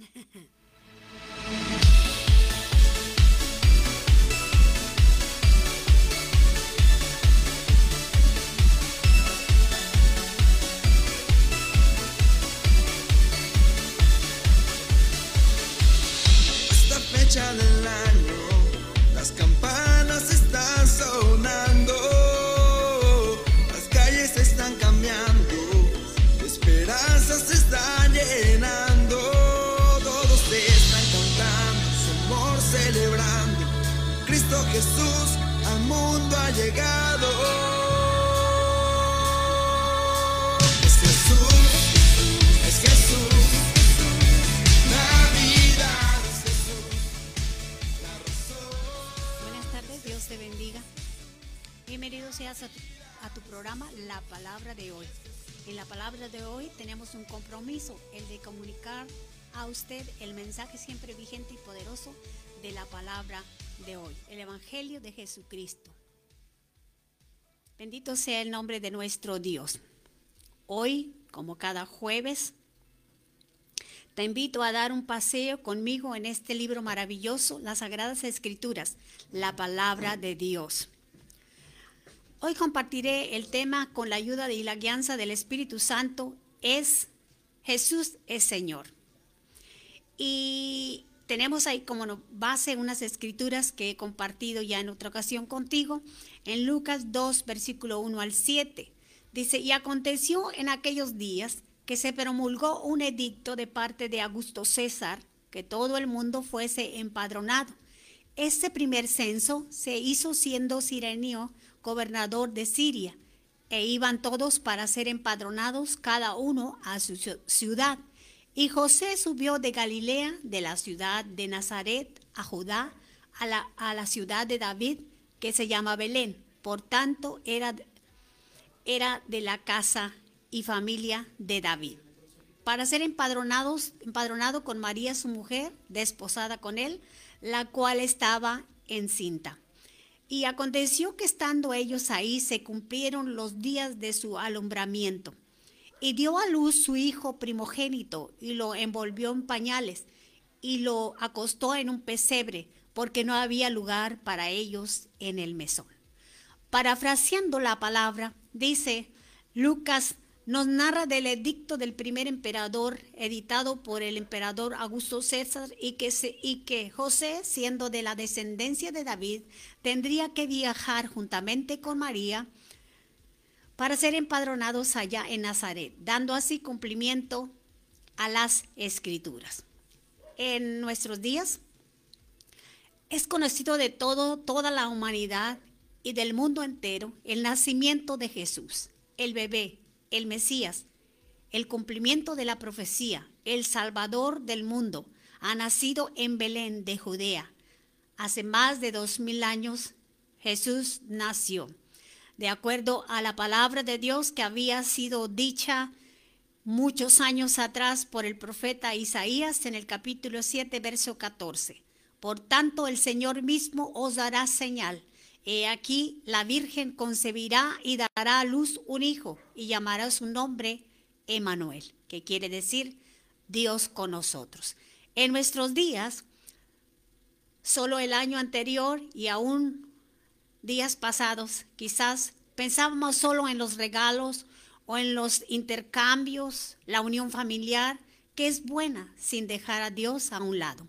Heh Jesucristo. Bendito sea el nombre de nuestro Dios. Hoy, como cada jueves, te invito a dar un paseo conmigo en este libro maravilloso, las Sagradas Escrituras, la palabra de Dios. Hoy compartiré el tema con la ayuda y la guianza del Espíritu Santo, es Jesús es Señor. Y tenemos ahí como base unas escrituras que he compartido ya en otra ocasión contigo, en Lucas 2, versículo 1 al 7. Dice, y aconteció en aquellos días que se promulgó un edicto de parte de Augusto César, que todo el mundo fuese empadronado. Este primer censo se hizo siendo Sirenio gobernador de Siria, e iban todos para ser empadronados cada uno a su ciudad. Y José subió de Galilea, de la ciudad de Nazaret, a Judá, a la, ciudad de David, que se llama Belén. Por tanto, era, era de la casa y familia de David. Para ser empadronados, empadronado con María, su mujer, desposada con él, la cual estaba encinta. Y aconteció que estando ellos ahí se cumplieron los días de su alumbramiento. Y dio a luz su hijo primogénito y lo envolvió en pañales y lo acostó en un pesebre porque no había lugar para ellos en el mesón. Parafraseando la palabra, dice Lucas nos narra del edicto del primer emperador editado por el emperador Augusto César y que, y que José, siendo de la descendencia de David, tendría que viajar juntamente con María para ser empadronados allá en Nazaret, dando así cumplimiento a las escrituras. En nuestros días es conocido de todo, toda la humanidad y del mundo entero el nacimiento de Jesús, el bebé, el Mesías, el cumplimiento de la profecía, el Salvador del mundo, ha nacido en Belén de Judea. Hace más de dos mil años Jesús nació, de acuerdo a la palabra de Dios que había sido dicha muchos años atrás por el profeta Isaías en el capítulo 7, verso 14. Por tanto, el Señor mismo os dará señal. He aquí, la Virgen concebirá y dará a luz un hijo y llamará su nombre Emanuel, que quiere decir Dios con nosotros. En nuestros días, solo el año anterior y aún días pasados, quizás pensábamos solo en los regalos o en los intercambios, la unión familiar, que es buena sin dejar a Dios a un lado.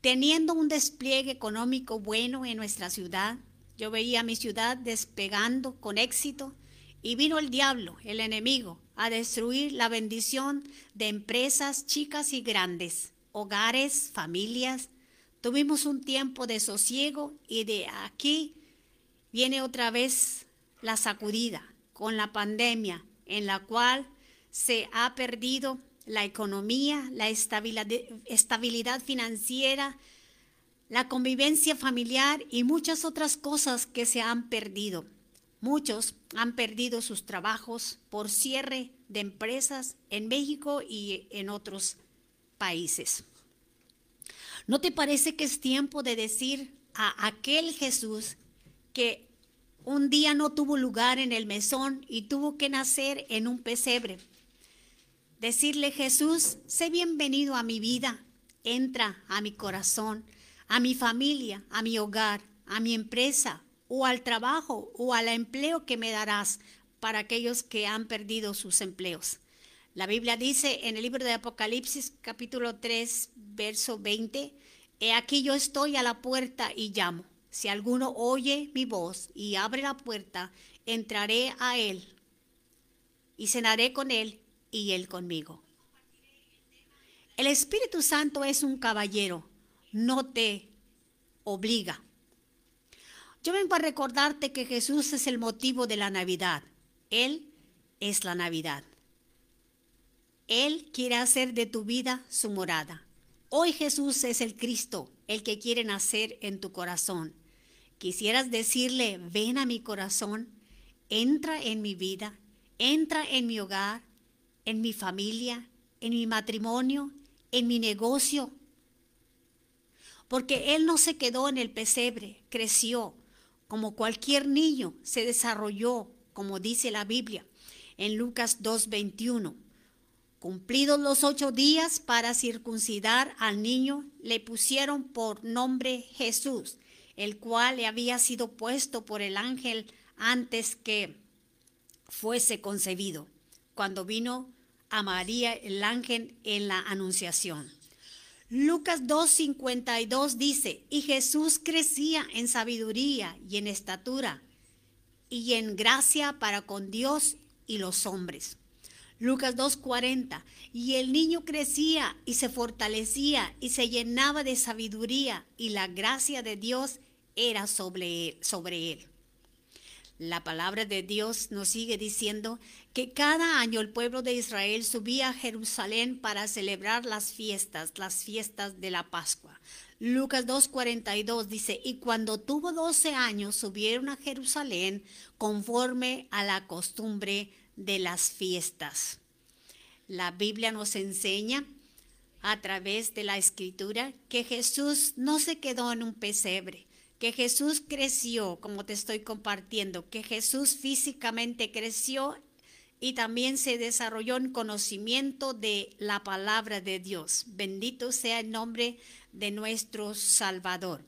Teniendo un despliegue económico bueno en nuestra ciudad, yo veía mi ciudad despegando con éxito y vino el diablo, el enemigo, a destruir la bendición de empresas chicas y grandes, hogares, familias. Tuvimos un tiempo de sosiego y de aquí viene otra vez la sacudida con la pandemia en la cual se ha perdido la economía, la estabilidad, financiera, la convivencia familiar y muchas otras cosas que se han perdido. Muchos han perdido sus trabajos por cierre de empresas en México y en otros países. ¿No te parece que es tiempo de decir a aquel Jesús que un día no tuvo lugar en el mesón y tuvo que nacer en un pesebre? Decirle, Jesús, sé bienvenido a mi vida. Entra a mi corazón, a mi familia, a mi hogar, a mi empresa o al trabajo o al empleo que me darás para aquellos que han perdido sus empleos. La Biblia dice en el libro de Apocalipsis capítulo 3, verso 20, He aquí yo estoy a la puerta y llamo. Si alguno oye mi voz y abre la puerta, entraré a él y cenaré con él y él conmigo. El Espíritu Santo es un caballero, no te obliga. Yo vengo a recordarte que Jesús es el motivo de la Navidad. Él es la Navidad. Él quiere hacer de tu vida su morada. Hoy Jesús es el Cristo, el que quiere nacer en tu corazón. Quisieras decirle, ven a mi corazón, entra en mi vida, entra en mi hogar, en mi familia, en mi matrimonio, en mi negocio. Porque Él no se quedó en el pesebre, creció como cualquier niño, se desarrolló, como dice la Biblia en Lucas 2.21. Cumplidos los ocho días para circuncidar al niño, le pusieron por nombre Jesús, el cual le había sido puesto por el ángel antes que fuese concebido, cuando vino a María el ángel en la anunciación. Lucas 2.52 dice, y Jesús crecía en sabiduría y en estatura y en gracia para con Dios y los hombres. Lucas 2.40, y el niño crecía y se fortalecía y se llenaba de sabiduría y la gracia de Dios era sobre él. Sobre él. La palabra de Dios nos sigue diciendo que cada año el pueblo de Israel subía a Jerusalén para celebrar las fiestas, las fiestas de la Pascua. Lucas 2.42 dice, y cuando tuvo 12 años subieron a Jerusalén conforme a la costumbre de las fiestas. La Biblia nos enseña a través de la escritura que Jesús no se quedó en un pesebre, que Jesús creció, como te estoy compartiendo, que Jesús físicamente creció y también se desarrolló en conocimiento de la palabra de Dios. Bendito sea el nombre de nuestro Salvador.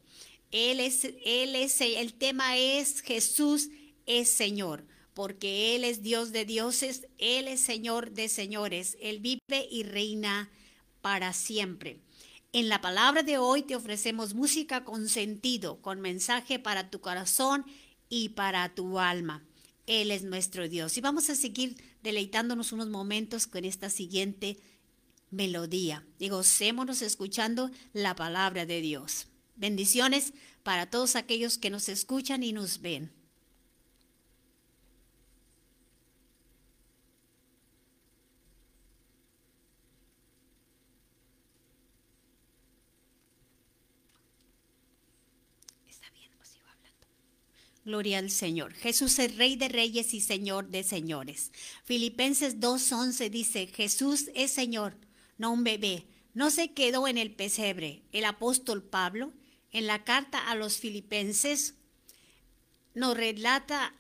Él es, él es, el tema es Jesús es Señor, porque Él es Dios de dioses, Él es Señor de señores, Él vive y reina para siempre. En la palabra de hoy te ofrecemos música con sentido, con mensaje para tu corazón y para tu alma. Él es nuestro Dios. Y vamos a seguir deleitándonos unos momentos con esta siguiente melodía. Y gocémonos escuchando la palabra de Dios. Bendiciones para todos aquellos que nos escuchan y nos ven. Está bien, pues sigo hablando. Gloria al Señor. Jesús es Rey de Reyes y Señor de Señores. Filipenses 2.11 dice, Jesús es Señor, no un bebé. No se quedó en el pesebre. El apóstol Pablo, en la carta a los filipenses, nos relata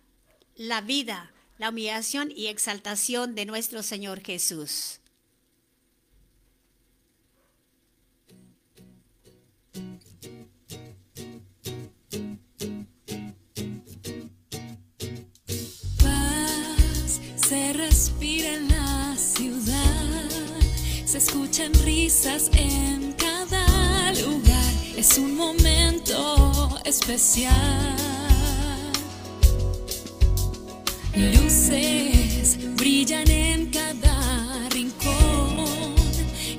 la vida, la humillación y exaltación de nuestro Señor Jesús. Respira la ciudad, se escuchan risas en cada lugar, es un momento especial. Luces brillan en cada rincón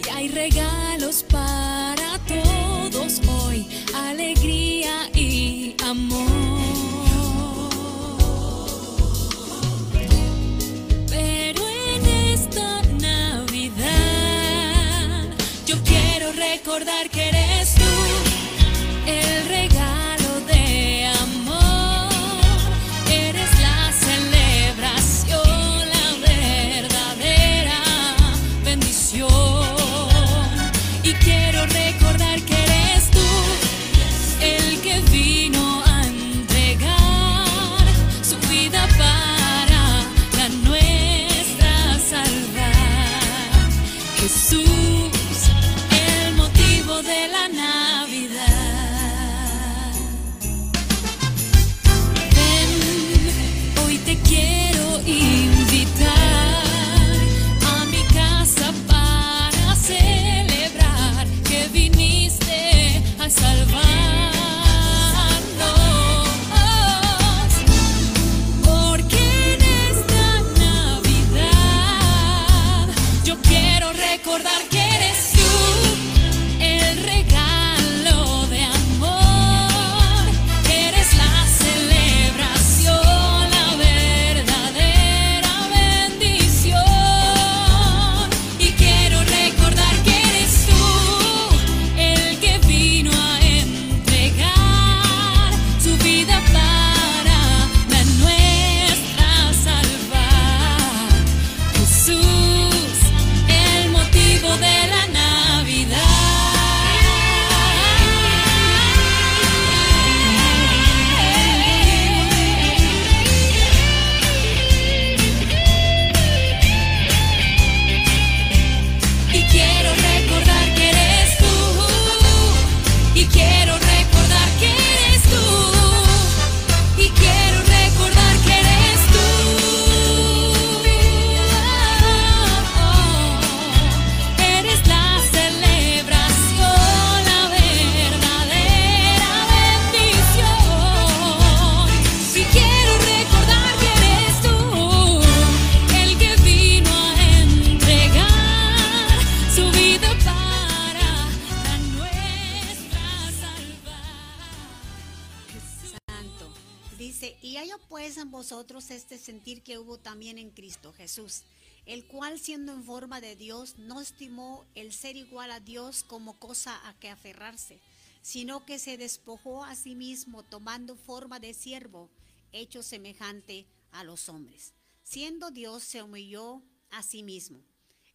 y hay regalos para todos hoy, alegría y amor. Recordar na na. Este sentir que hubo también en Cristo Jesús, el cual siendo en forma de Dios no estimó el ser igual a Dios como cosa a que aferrarse, sino que se despojó a sí mismo tomando forma de siervo, hecho semejante a los hombres. Siendo Dios se humilló a sí mismo.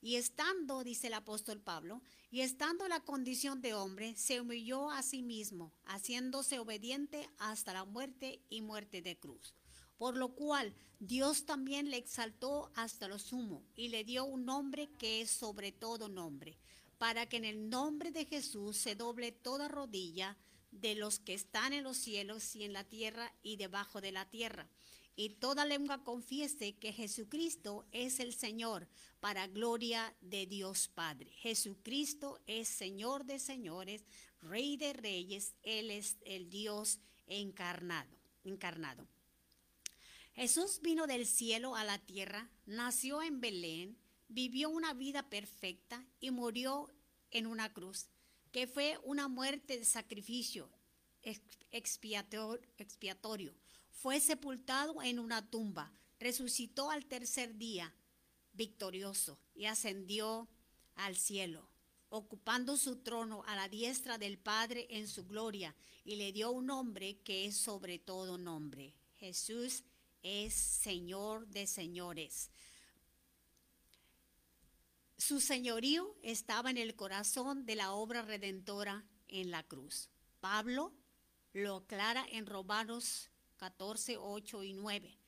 Y estando, dice el apóstol Pablo, y estando en la condición de hombre, se humilló a sí mismo, haciéndose obediente hasta la muerte y muerte de cruz. Por lo cual Dios también le exaltó hasta lo sumo y le dio un nombre que es sobre todo nombre, para que en el nombre de Jesús se doble toda rodilla de los que están en los cielos y en la tierra y debajo de la tierra y toda lengua confiese que Jesucristo es el Señor para gloria de Dios Padre. Jesucristo es Señor de señores, Rey de reyes, Él es el Dios encarnado. encarnado. Jesús vino del cielo a la tierra, nació en Belén, vivió una vida perfecta y murió en una cruz, que fue una muerte de sacrificio expiatorio fue sepultado en una tumba, resucitó al tercer día, victorioso, y ascendió al cielo, ocupando su trono a la diestra del Padre en su gloria, y le dio un nombre que es sobre todo nombre. Jesús es Señor de señores. Su señorío estaba en el corazón de la obra redentora en la cruz. Pablo lo aclara en Romanos 14, 8 y 9.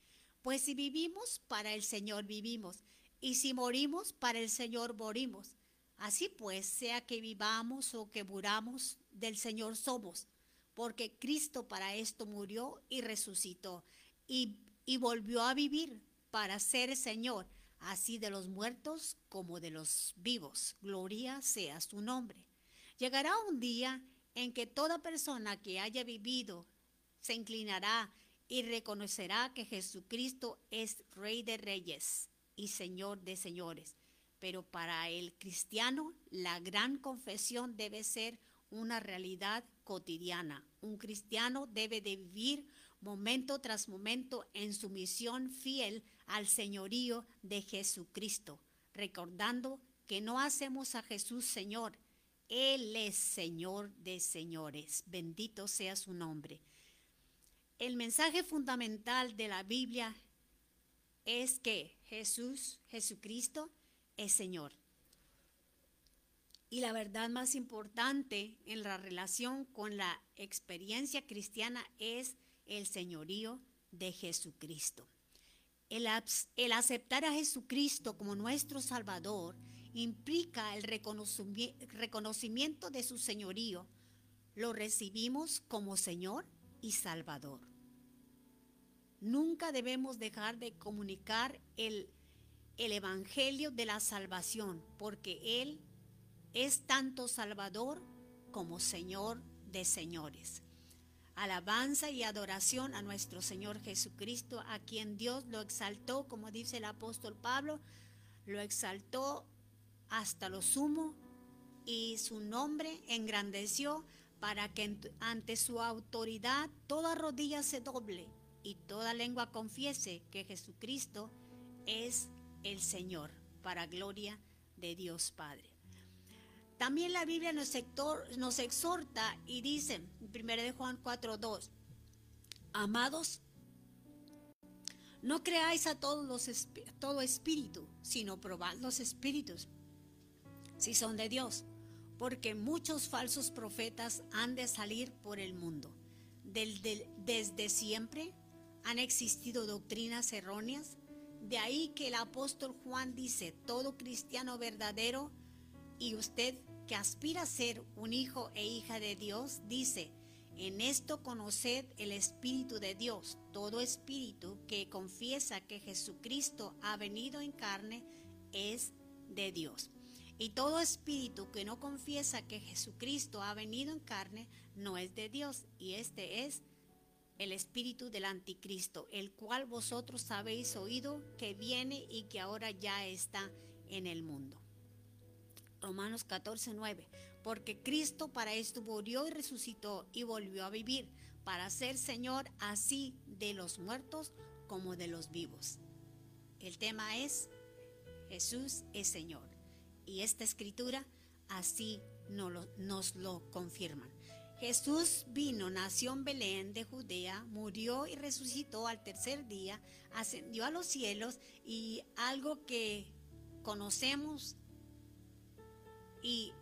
Pues si vivimos, para el Señor vivimos, y si morimos, para el Señor morimos. Así pues, sea que vivamos o que muramos, del Señor somos, porque Cristo para esto murió y resucitó, y, y volvió a vivir para ser Señor, así de los muertos como de los vivos. Gloria sea su nombre. Llegará un día en que toda persona que haya vivido se inclinará y reconocerá que Jesucristo es Rey de Reyes y Señor de Señores. Pero para el cristiano la gran confesión debe ser una realidad cotidiana. Un cristiano debe de vivir momento tras momento en su misión fiel al señorío de Jesucristo, recordando que no hacemos a Jesús Señor, Él es Señor de señores. Bendito sea su nombre. El mensaje fundamental de la Biblia es que Jesús, Jesucristo, es Señor. Y la verdad más importante en la relación con la experiencia cristiana es el señorío de Jesucristo. El, aceptar a Jesucristo como nuestro Salvador implica el reconocimiento de su señorío. Lo recibimos como Señor y Salvador. Nunca debemos dejar de comunicar el, el Evangelio de la salvación, porque Él es tanto Salvador como Señor de señores. Alabanza y adoración a nuestro Señor Jesucristo, a quien Dios lo exaltó, como dice el apóstol Pablo, lo exaltó hasta lo sumo y su nombre engrandeció para que ante su autoridad toda rodilla se doble y toda lengua confiese que Jesucristo es el Señor, para gloria de Dios Padre. También la Biblia nos, nos exhorta y dice, en 1 de Juan 4:2, amados, no creáis a todos los todo espíritu, sino probad los espíritus, si son de Dios, porque muchos falsos profetas han de salir por el mundo. desde siempre han existido doctrinas erróneas. De ahí que el apóstol Juan dice, todo cristiano verdadero y usted que aspira a ser un hijo e hija de Dios, dice, en esto conoced el Espíritu de Dios. Todo espíritu que confiesa que Jesucristo ha venido en carne es de Dios. Y todo espíritu que no confiesa que Jesucristo ha venido en carne no es de Dios. Y este es el espíritu del anticristo, el cual vosotros habéis oído que viene y que ahora ya está en el mundo. Romanos 14, 9. Porque Cristo para esto murió y resucitó y volvió a vivir, para ser Señor así de los muertos como de los vivos. El tema es Jesús es Señor. Y esta escritura así nos lo, nos lo confirman. Jesús vino, nació en Belén de Judea, murió y resucitó al tercer día, ascendió a los cielos y algo que conocemos y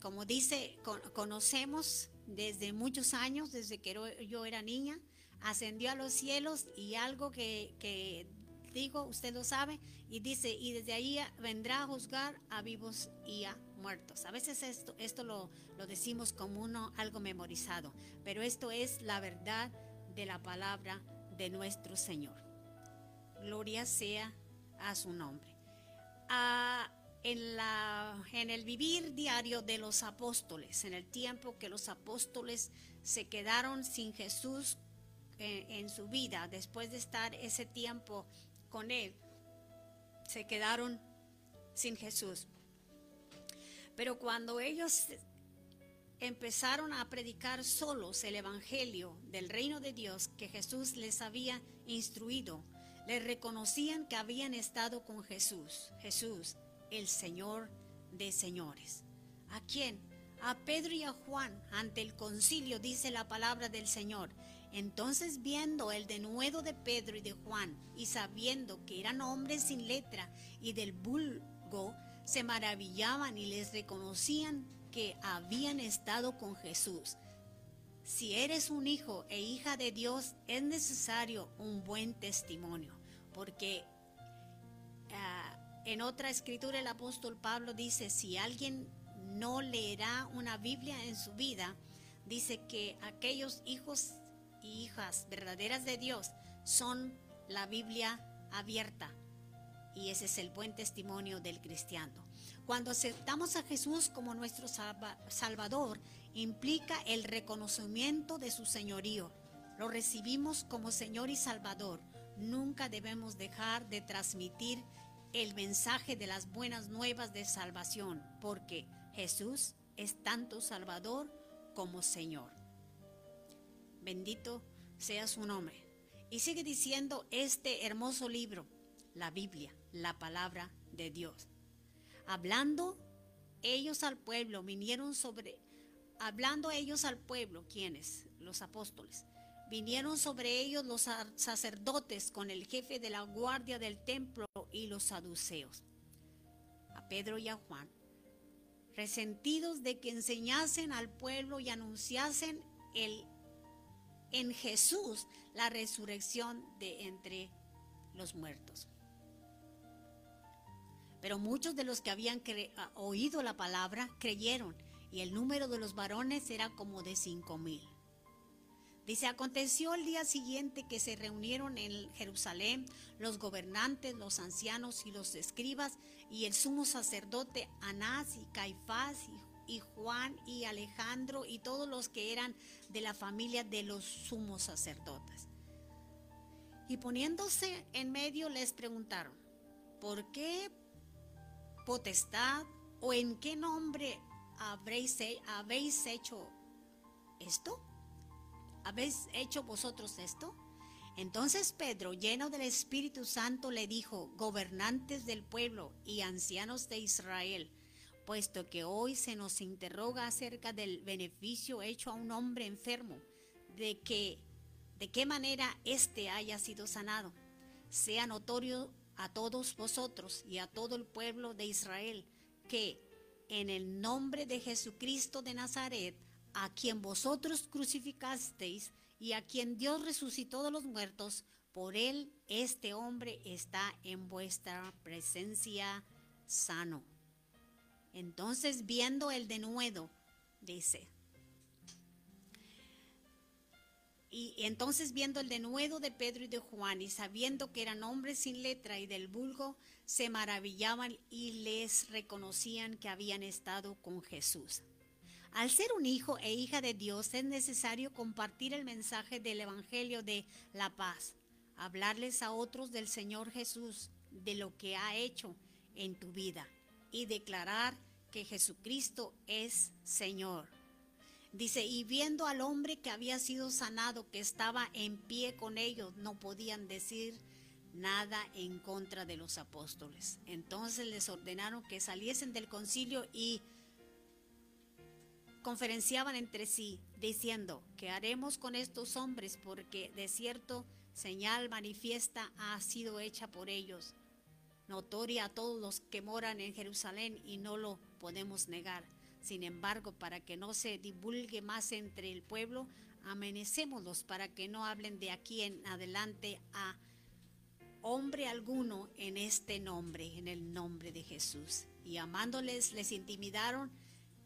como dice, con- conocemos desde muchos años, desde que yo era niña, ascendió a los cielos y algo que, digo, usted lo sabe, y dice, y desde ahí vendrá a juzgar a vivos y a muertos. A veces esto, esto lo, lo decimos como uno, algo memorizado, pero esto es la verdad de la palabra de nuestro Señor. Gloria sea a su nombre. Ah, en, la, en el vivir diario de los apóstoles, en el tiempo que los apóstoles se quedaron sin Jesús en, en su vida, después de estar ese tiempo con Él, se quedaron sin Jesús. Pero cuando ellos empezaron a predicar solos el Evangelio del reino de Dios que Jesús les había instruido, les reconocían que habían estado con Jesús, Jesús, el Señor de señores. ¿A quién? A Pedro y a Juan ante el concilio dice la palabra del Señor. Entonces viendo el denuedo de Pedro y de Juan y sabiendo que eran hombres sin letra y del vulgo, se maravillaban y les reconocían que habían estado con Jesús. Si eres un hijo e hija de Dios, es necesario un buen testimonio, porque ah, en otra escritura el apóstol Pablo dice, si alguien no leerá una Biblia en su vida, dice que aquellos hijos y hijas verdaderas de Dios son la Biblia abierta. Y ese es el buen testimonio del cristiano. Cuando aceptamos a Jesús como nuestro salva- Salvador, implica el reconocimiento de su señorío. Lo recibimos como Señor y Salvador. Nunca debemos dejar de transmitir el mensaje de las buenas nuevas de salvación, porque Jesús es tanto Salvador como Señor. Bendito sea su nombre. Y sigue diciendo este hermoso libro, la Biblia, la palabra de Dios. Hablando ellos al pueblo, vinieron sobre, hablando ellos al pueblo, ¿quiénes? Los apóstoles. Vinieron sobre ellos los sa- sacerdotes con el jefe de la guardia del templo y los saduceos. A Pedro y a Juan, resentidos de que enseñasen al pueblo y anunciasen el en Jesús la resurrección de entre los muertos. Pero muchos de los que habían ah, oído la palabra creyeron y el número de los varones era como de cinco mil. Dice, aconteció el día siguiente que se reunieron en Jerusalén los gobernantes, los ancianos y los escribas y el sumo sacerdote Anás y Caifás y, Juan y Alejandro y todos los que eran de la familia de los sumos sacerdotes. Y poniéndose en medio les preguntaron, ¿por qué potestad o en qué nombre habréis, habéis hecho esto? ¿Habéis hecho vosotros esto? Entonces Pedro, lleno del Espíritu Santo, le dijo, gobernantes del pueblo y ancianos de Israel, puesto que hoy se nos interroga acerca del beneficio hecho a un hombre enfermo, de que de qué manera éste haya sido sanado, sea notorio a todos vosotros y a todo el pueblo de Israel, que en el nombre de Jesucristo de Nazaret, a quien vosotros crucificasteis y a quien Dios resucitó de los muertos, por él este hombre está en vuestra presencia sano. Entonces viendo el denuedo, dice, y entonces viendo el denuedo de Pedro y de Juan y sabiendo que eran hombres sin letra y del vulgo, se maravillaban y les reconocían que habían estado con Jesús. Al ser un hijo e hija de Dios es necesario compartir el mensaje del Evangelio de la paz, hablarles a otros del Señor Jesús, de lo que ha hecho en tu vida y declarar que Jesucristo es Señor. Dice, y viendo al hombre que había sido sanado, que estaba en pie con ellos, no podían decir nada en contra de los apóstoles. Entonces les ordenaron que saliesen del concilio y conferenciaban entre sí, diciendo, ¿qué haremos con estos hombres? Porque de cierto señal manifiesta ha sido hecha por ellos, notoria a todos los que moran en Jerusalén y no lo podemos negar. Sin embargo, para que no se divulgue más entre el pueblo, amenecémoslos para que no hablen de aquí en adelante a hombre alguno en este nombre, en el nombre de Jesús. Y amándoles, les intimidaron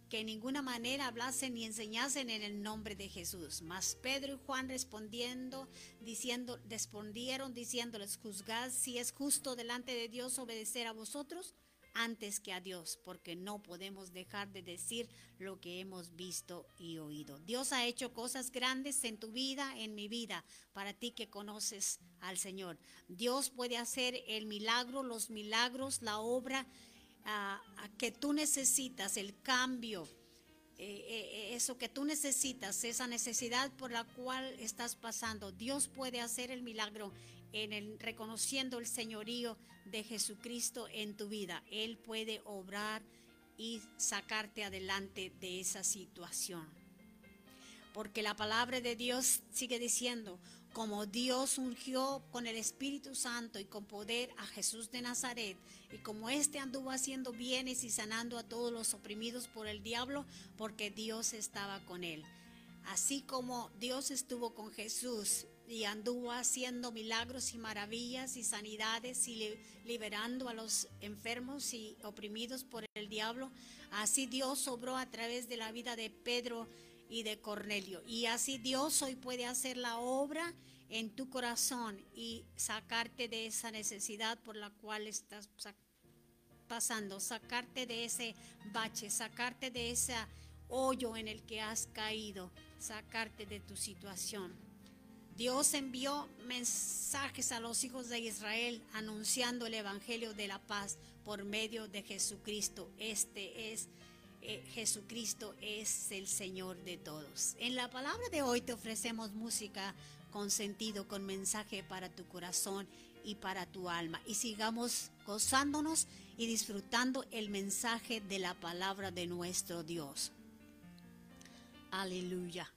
que en ninguna manera hablasen ni enseñasen en el nombre de Jesús. Mas Pedro y Juan respondiendo, diciendo, respondieron diciéndoles, juzgad si es justo delante de Dios obedecer a vosotros antes que a Dios, porque no podemos dejar de decir lo que hemos visto y oído. Dios ha hecho cosas grandes en tu vida, en mi vida, para ti que conoces al Señor. Dios puede hacer el milagro, los milagros, la obra que tú necesitas, el cambio. eh, eh, eso que tú necesitas, esa necesidad por la cual estás pasando, Dios puede hacer el milagro en el reconociendo el señorío de Jesucristo en tu vida. Él puede obrar y sacarte adelante de esa situación. Porque la palabra de Dios sigue diciendo, como Dios ungió con el Espíritu Santo y con poder a Jesús de Nazaret, y como éste anduvo haciendo bienes y sanando a todos los oprimidos por el diablo, porque Dios estaba con él. Así como Dios estuvo con Jesús y anduvo haciendo milagros y maravillas y sanidades y li- liberando a los enfermos y oprimidos por el diablo, así Dios obró a través de la vida de Pedro y de Cornelio. Y así Dios hoy puede hacer la obra en tu corazón y sacarte de esa necesidad por la cual estás sa- pasando, sacarte de ese bache, sacarte de ese hoyo en el que has caído, sacarte de tu situación. Dios envió mensajes a los hijos de Israel anunciando el Evangelio de la paz por medio de Jesucristo. Este es eh, Jesucristo es el Señor de todos. En la palabra de hoy te ofrecemos música con sentido, con mensaje para tu corazón y para tu alma. Y sigamos gozándonos y disfrutando el mensaje de la palabra de nuestro Dios. Aleluya.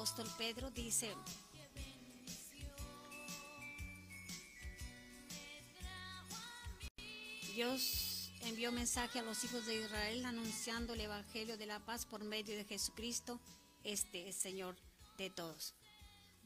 Apóstol Pedro dice, Dios envió mensaje a los hijos de Israel anunciando el Evangelio de la paz por medio de Jesucristo. Este es Señor de todos.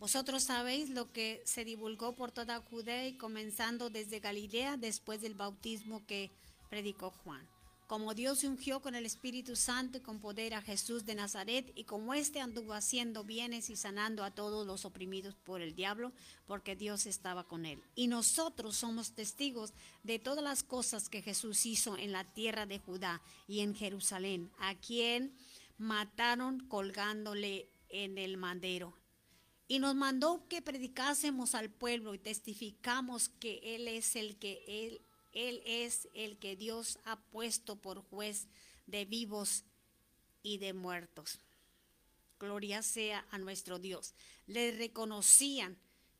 Vosotros sabéis lo que se divulgó por toda Judea y comenzando desde Galilea después del bautismo que predicó Juan. Como Dios ungió con el Espíritu Santo y con poder a Jesús de Nazaret y como éste anduvo haciendo bienes y sanando a todos los oprimidos por el diablo, porque Dios estaba con él. Y nosotros somos testigos de todas las cosas que Jesús hizo en la tierra de Judá y en Jerusalén, a quien mataron colgándole en el madero. Y nos mandó que predicásemos al pueblo y testificamos que Él es el que Él, Él es el que Dios ha puesto por juez de vivos y de muertos. Gloria sea a nuestro Dios. Le reconocían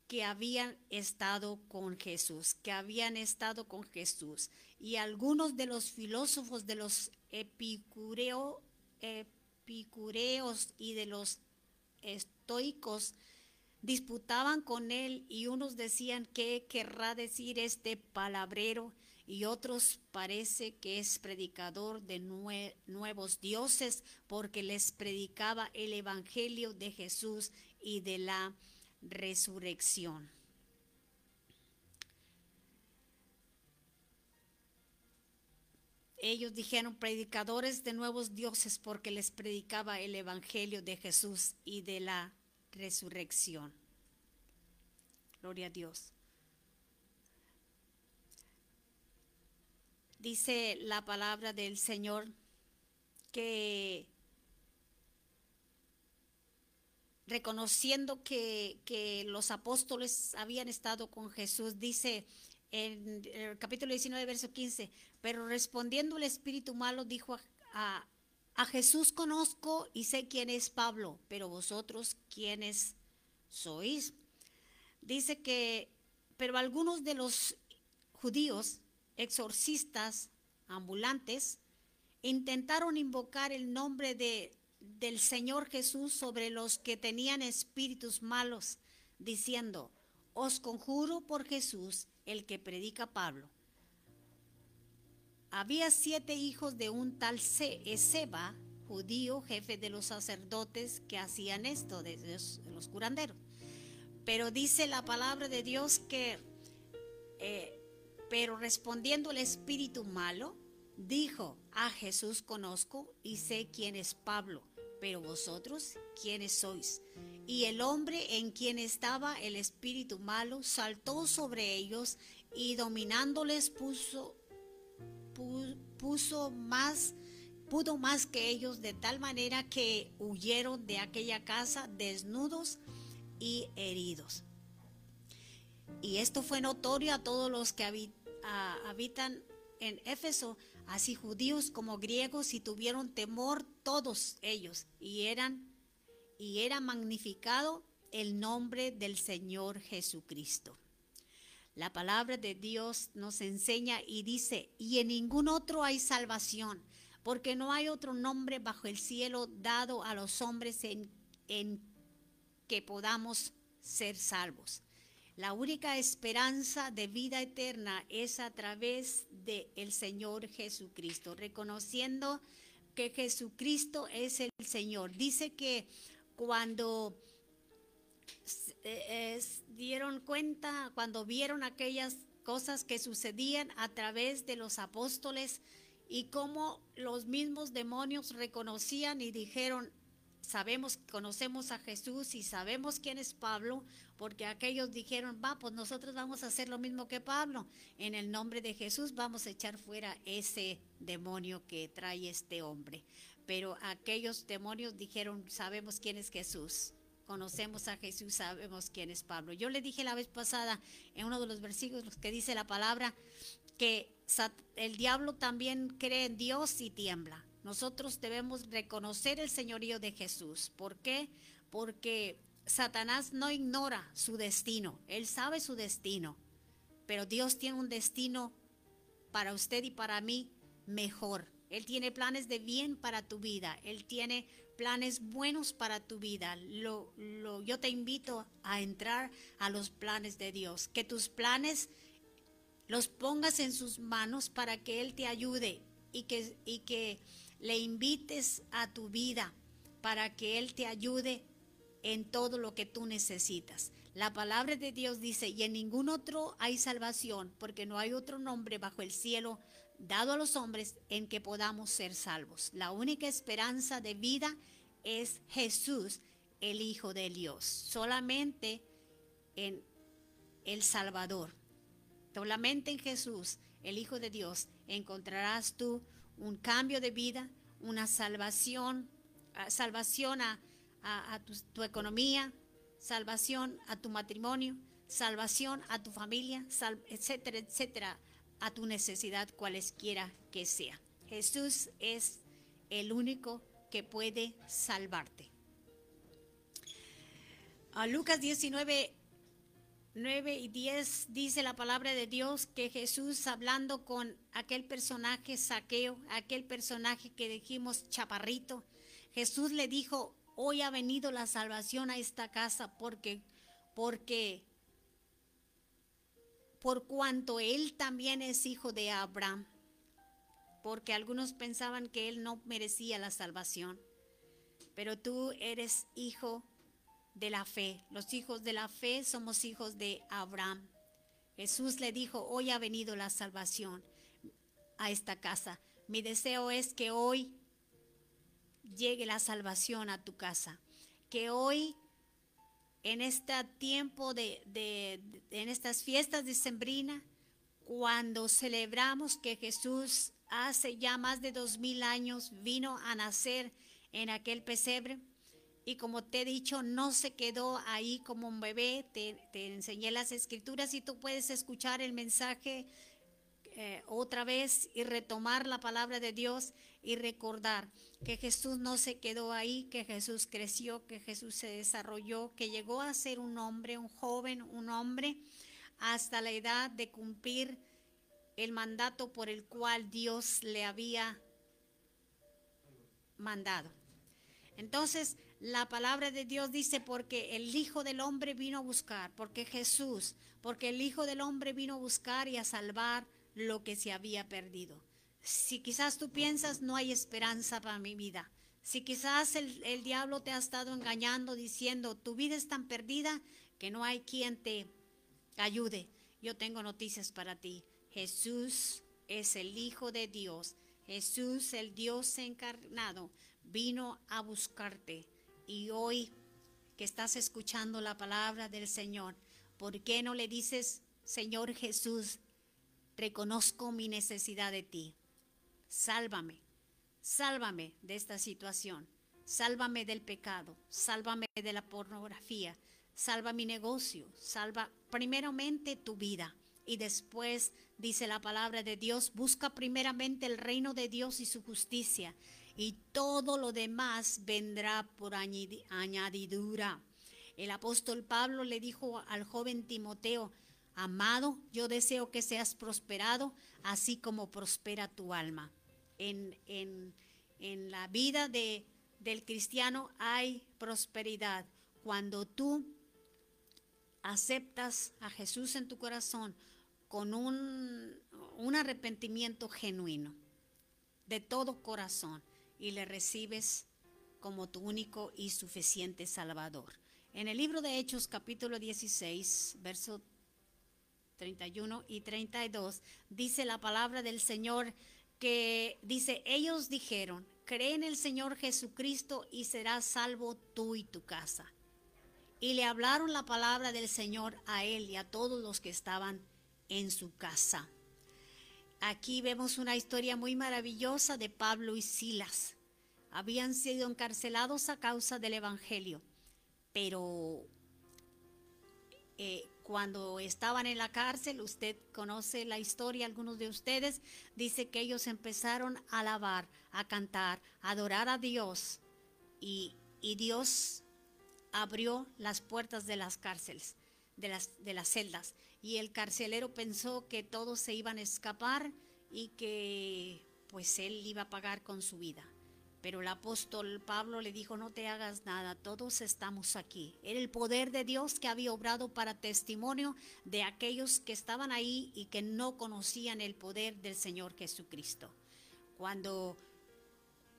que habían estado con Jesús, que habían estado con Jesús. Y algunos de los filósofos de los epicureo, epicureos y de los estoicos disputaban con él y unos decían qué querrá decir este palabrero y otros parece que es predicador de nue- nuevos dioses porque les predicaba el evangelio de Jesús y de la resurrección. Ellos dijeron predicadores de nuevos dioses porque les predicaba el evangelio de Jesús y de la resurrección. Gloria a Dios. Dice la palabra del Señor que reconociendo que, que los apóstoles habían estado con Jesús, dice en el capítulo 19, verso 15, pero respondiendo el espíritu malo dijo a, a, a Jesús conozco y sé quién es Pablo, pero vosotros quiénes sois. Dice que, pero algunos de los judíos, exorcistas, ambulantes, intentaron invocar el nombre de, del Señor Jesús sobre los que tenían espíritus malos, diciendo, os conjuro por Jesús, el que predica Pablo. Había siete hijos de un tal Seba, judío, jefe de los sacerdotes, que hacían esto, de los, de los curanderos. Pero dice la palabra de Dios que, eh, pero respondiendo el espíritu malo, dijo, a Jesús conozco y sé quién es Pablo, pero vosotros, ¿quiénes sois? Y el hombre en quien estaba el espíritu malo saltó sobre ellos y dominándoles puso, pu- puso más, pudo más que ellos de tal manera que huyeron de aquella casa desnudos y heridos. Y esto fue notorio a todos los que habitan en Éfeso, así judíos como griegos, y tuvieron temor todos ellos, y eran y era magnificado el nombre del Señor Jesucristo. La palabra de Dios nos enseña y dice, y en ningún otro hay salvación, porque no hay otro nombre bajo el cielo dado a los hombres en, en que podamos ser salvos. La única esperanza de vida eterna es a través del el Señor Jesucristo, reconociendo que Jesucristo es el Señor. Dice que cuando eh, dieron cuenta, cuando vieron aquellas cosas que sucedían a través de los apóstoles y cómo los mismos demonios reconocían y dijeron, sabemos, conocemos a Jesús y sabemos quién es Pablo, porque aquellos dijeron, va, pues nosotros vamos a hacer lo mismo que Pablo. En el nombre de Jesús vamos a echar fuera ese demonio que trae este hombre. Pero aquellos demonios dijeron, sabemos quién es Jesús. Conocemos a Jesús, sabemos quién es Pablo. Yo le dije la vez pasada en uno de los versículos que dice la palabra que el diablo también cree en Dios y tiembla. Nosotros debemos reconocer el señorío de Jesús. ¿Por qué? Porque Satanás no ignora su destino. Él sabe su destino. Pero Dios tiene un destino para usted y para mí mejor. Él tiene planes de bien para tu vida. Él tiene planes buenos para tu vida. Yo te invito a entrar a los planes de Dios. Que tus planes los pongas en sus manos para que Él te ayude y que, y que le invites a tu vida para que Él te ayude en todo lo que tú necesitas. La palabra de Dios dice, y en ningún otro hay salvación, porque no hay otro nombre bajo el cielo dado a los hombres en que podamos ser salvos. La única esperanza de vida es Jesús, el Hijo de Dios. Solamente en el Salvador. Solamente en Jesús, el Hijo de Dios, encontrarás tú un cambio de vida, una salvación, salvación a, a- a tu, tu economía, salvación a tu matrimonio, salvación a tu familia, sal- etcétera, etcétera, a tu necesidad cualesquiera que sea. Jesús es el único que puede salvarte. A Lucas 19, 9 y 10 dice la palabra de Dios que Jesús hablando con aquel personaje saqueo, aquel personaje que dijimos chaparrito, Jesús le dijo, hoy ha venido la salvación a esta casa porque, porque, por cuanto él también es hijo de Abraham, porque algunos pensaban que él no merecía la salvación, pero tú eres hijo de la fe. Los hijos de la fe somos hijos de Abraham. Jesús le dijo, hoy ha venido la salvación a esta casa. Mi deseo es que hoy llegue la salvación a tu casa. Que hoy, en este tiempo de, de- de- en estas fiestas de Sembrina, cuando celebramos que Jesús hace ya más de dos mil años vino a nacer en aquel pesebre, y como te he dicho, no se quedó ahí como un bebé. Te, te enseñé las escrituras y tú puedes escuchar el mensaje eh, otra vez y retomar la palabra de Dios y recordar que Jesús no se quedó ahí, que Jesús creció, que Jesús se desarrolló, que llegó a ser un hombre, un joven, un hombre, hasta la edad de cumplir el mandato por el cual Dios le había mandado. Entonces, la palabra de Dios dice, porque el Hijo del Hombre vino a buscar, porque Jesús, porque el Hijo del Hombre vino a buscar y a salvar lo que se había perdido. Si quizás tú piensas, no hay esperanza para mi vida. Si quizás el, el diablo te ha estado engañando diciendo, tu vida es tan perdida que no hay quien te ayude. Yo tengo noticias para ti. Jesús es el Hijo de Dios. Jesús, el Dios encarnado, vino a buscarte. Y hoy que estás escuchando la palabra del Señor, ¿por qué no le dices, Señor Jesús, reconozco mi necesidad de ti? Sálvame, sálvame de esta situación, sálvame del pecado, sálvame de la pornografía, salva mi negocio, salva primeramente tu vida. Y después dice la palabra de Dios, busca primeramente el reino de Dios y su justicia, y todo lo demás vendrá por añadi- añadidura. El apóstol Pablo le dijo al joven Timoteo, amado, yo deseo que seas prosperado, así como prospera tu alma. En, en- en la vida de, del cristiano hay prosperidad. Cuando tú aceptas a Jesús en tu corazón con un, un arrepentimiento genuino, de todo corazón, y le recibes como tu único y suficiente Salvador. En el libro de Hechos capítulo 16, verso 31 y 32, dice la palabra del Señor que dice, ellos dijeron, cree en el Señor Jesucristo y serás salvo tú y tu casa. Y le hablaron la palabra del Señor a él y a todos los que estaban en su casa. Aquí vemos una historia muy maravillosa de Pablo y Silas. Habían sido encarcelados a causa del Evangelio, pero eh, cuando estaban en la cárcel, usted conoce la historia, algunos de ustedes, dice que ellos empezaron a alabar, a cantar, a adorar a Dios y, Dios abrió las puertas de las cárceles, de las, de las celdas, y el carcelero pensó que todos se iban a escapar y que pues él iba a pagar con su vida. Pero el apóstol Pablo le dijo, no te hagas nada, todos estamos aquí. Era el poder de Dios que había obrado para testimonio de aquellos que estaban ahí y que no conocían el poder del Señor Jesucristo. Cuando,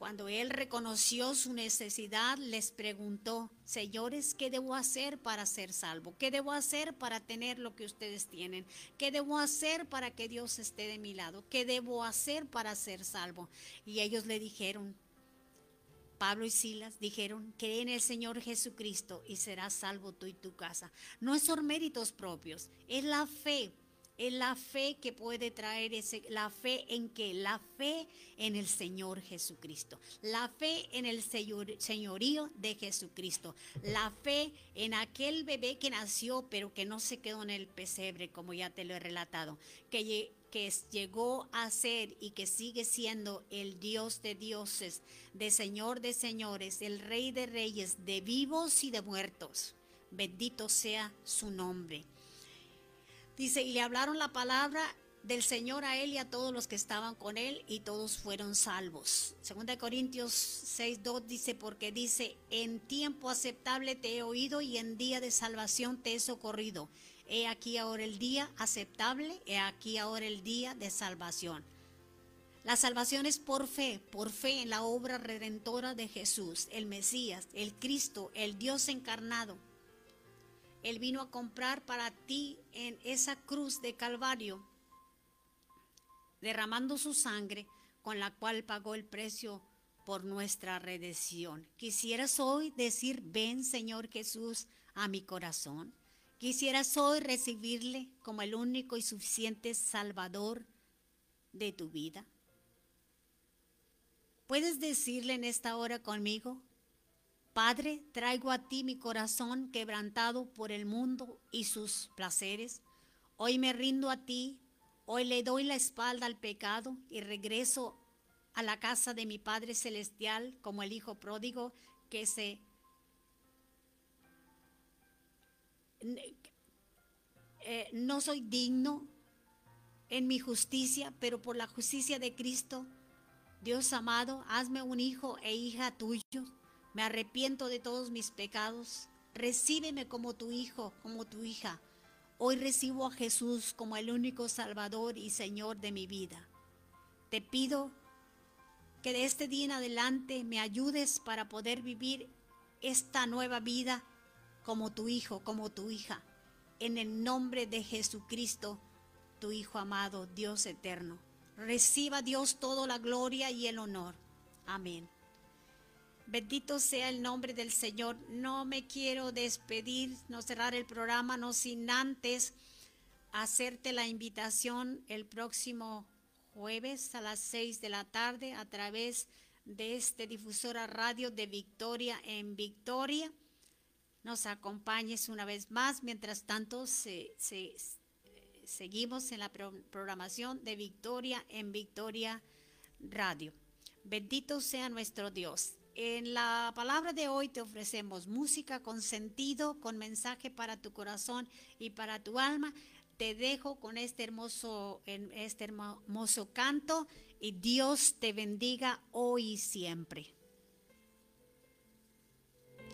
cuando él reconoció su necesidad, les preguntó, señores, ¿qué debo hacer para ser salvo? ¿Qué debo hacer para tener lo que ustedes tienen? ¿Qué debo hacer para que Dios esté de mi lado? ¿Qué debo hacer para ser salvo? Y ellos le dijeron, Pablo y Silas dijeron, cree en el Señor Jesucristo y serás salvo tú y tu casa. No son méritos propios, es la fe. Es la fe que puede traer ese, la fe en que, la fe en el Señor Jesucristo, la fe en el señor- señorío de Jesucristo, la fe en aquel bebé que nació pero que no se quedó en el pesebre, como ya te lo he relatado, que, que llegó a ser y que sigue siendo el Dios de dioses, de Señor de señores, el Rey de reyes, de vivos y de muertos. Bendito sea su nombre. Dice, y le hablaron la palabra del Señor a él y a todos los que estaban con él y todos fueron salvos. Segunda de Corintios 6.2 dice, porque dice, en tiempo aceptable te he oído y en día de salvación te he socorrido. He aquí ahora el día aceptable, he aquí ahora el día de salvación. La salvación es por fe, por fe en la obra redentora de Jesús, el Mesías, el Cristo, el Dios encarnado. Él vino a comprar para ti en esa cruz de Calvario, derramando su sangre con la cual pagó el precio por nuestra redención. Quisieras hoy decir, ven Señor Jesús a mi corazón. Quisieras hoy recibirle como el único y suficiente Salvador de tu vida. ¿Puedes decirle en esta hora conmigo? Padre, traigo a ti mi corazón quebrantado por el mundo y sus placeres. Hoy me rindo a ti, hoy le doy la espalda al pecado y regreso a la casa de mi Padre Celestial como el Hijo pródigo que se... Eh, no soy digno en mi justicia, pero por la justicia de Cristo, Dios amado, hazme un hijo e hija tuyo. Me arrepiento de todos mis pecados. Recíbeme como tu hijo, como tu hija. Hoy recibo a Jesús como el único Salvador y Señor de mi vida. Te pido que de este día en adelante me ayudes para poder vivir esta nueva vida como tu hijo, como tu hija. En el nombre de Jesucristo, tu Hijo amado, Dios eterno. Reciba Dios toda la gloria y el honor. Amén. Bendito sea el nombre del Señor. No me quiero despedir, no cerrar el programa, no sin antes hacerte la invitación el próximo jueves a las 6 de la tarde a través de este difusora radio de Victoria en Victoria. Nos acompañes una vez más. Mientras tanto, se, se- seguimos en la pro- programación de Victoria en Victoria Radio. Bendito sea nuestro Dios. En la palabra de hoy te ofrecemos música con sentido, con mensaje para tu corazón y para tu alma. Te dejo con este hermoso, este hermoso canto y Dios te bendiga hoy y siempre.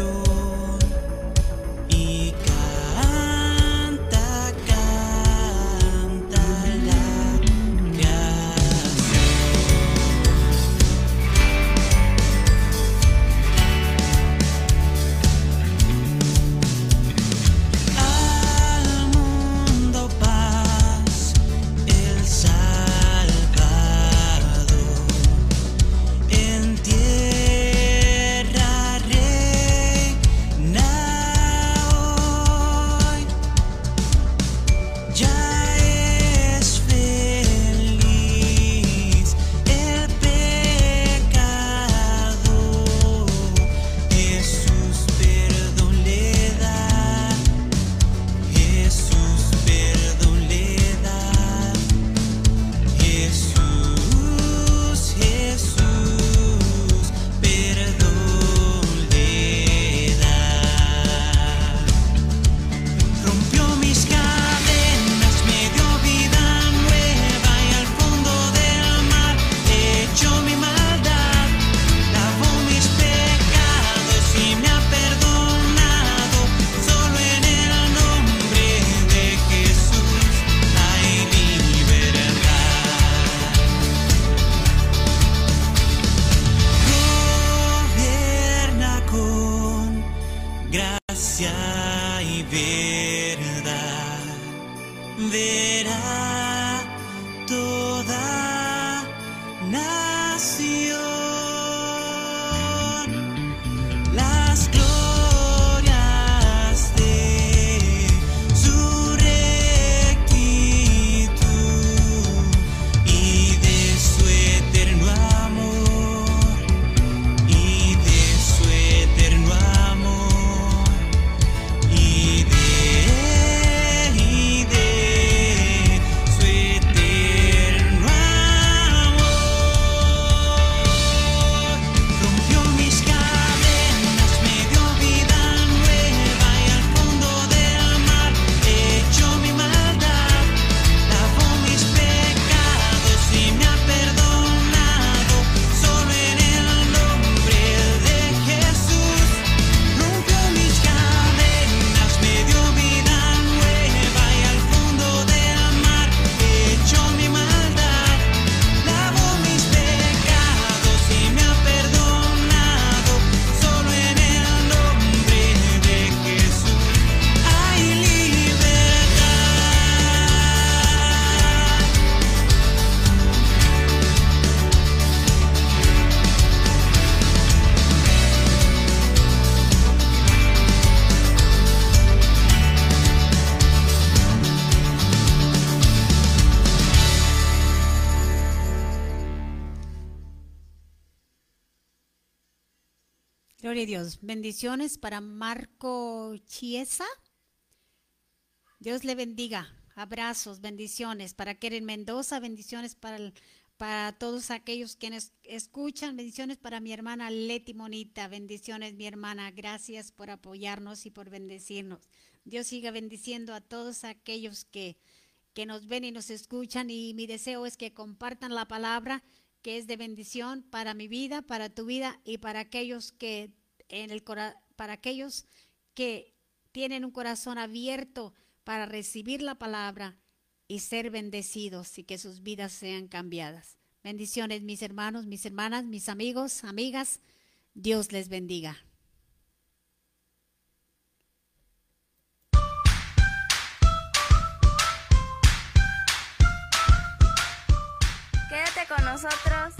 you. Dios. Bendiciones para Marco Chiesa. Dios le bendiga. Abrazos, bendiciones para Keren Mendoza, bendiciones para, para todos aquellos quienes escuchan, bendiciones para mi hermana Leti Monita, bendiciones mi hermana, gracias por apoyarnos y por bendecirnos. Dios siga bendiciendo a todos aquellos que, que nos ven y nos escuchan y mi deseo es que compartan la palabra que es de bendición para mi vida, para tu vida y para aquellos que en el para aquellos que tienen un corazón abierto para recibir la palabra y ser bendecidos y que sus vidas sean cambiadas. Bendiciones mis hermanos, mis hermanas, mis amigos, amigas. Dios les bendiga. Quédate con nosotros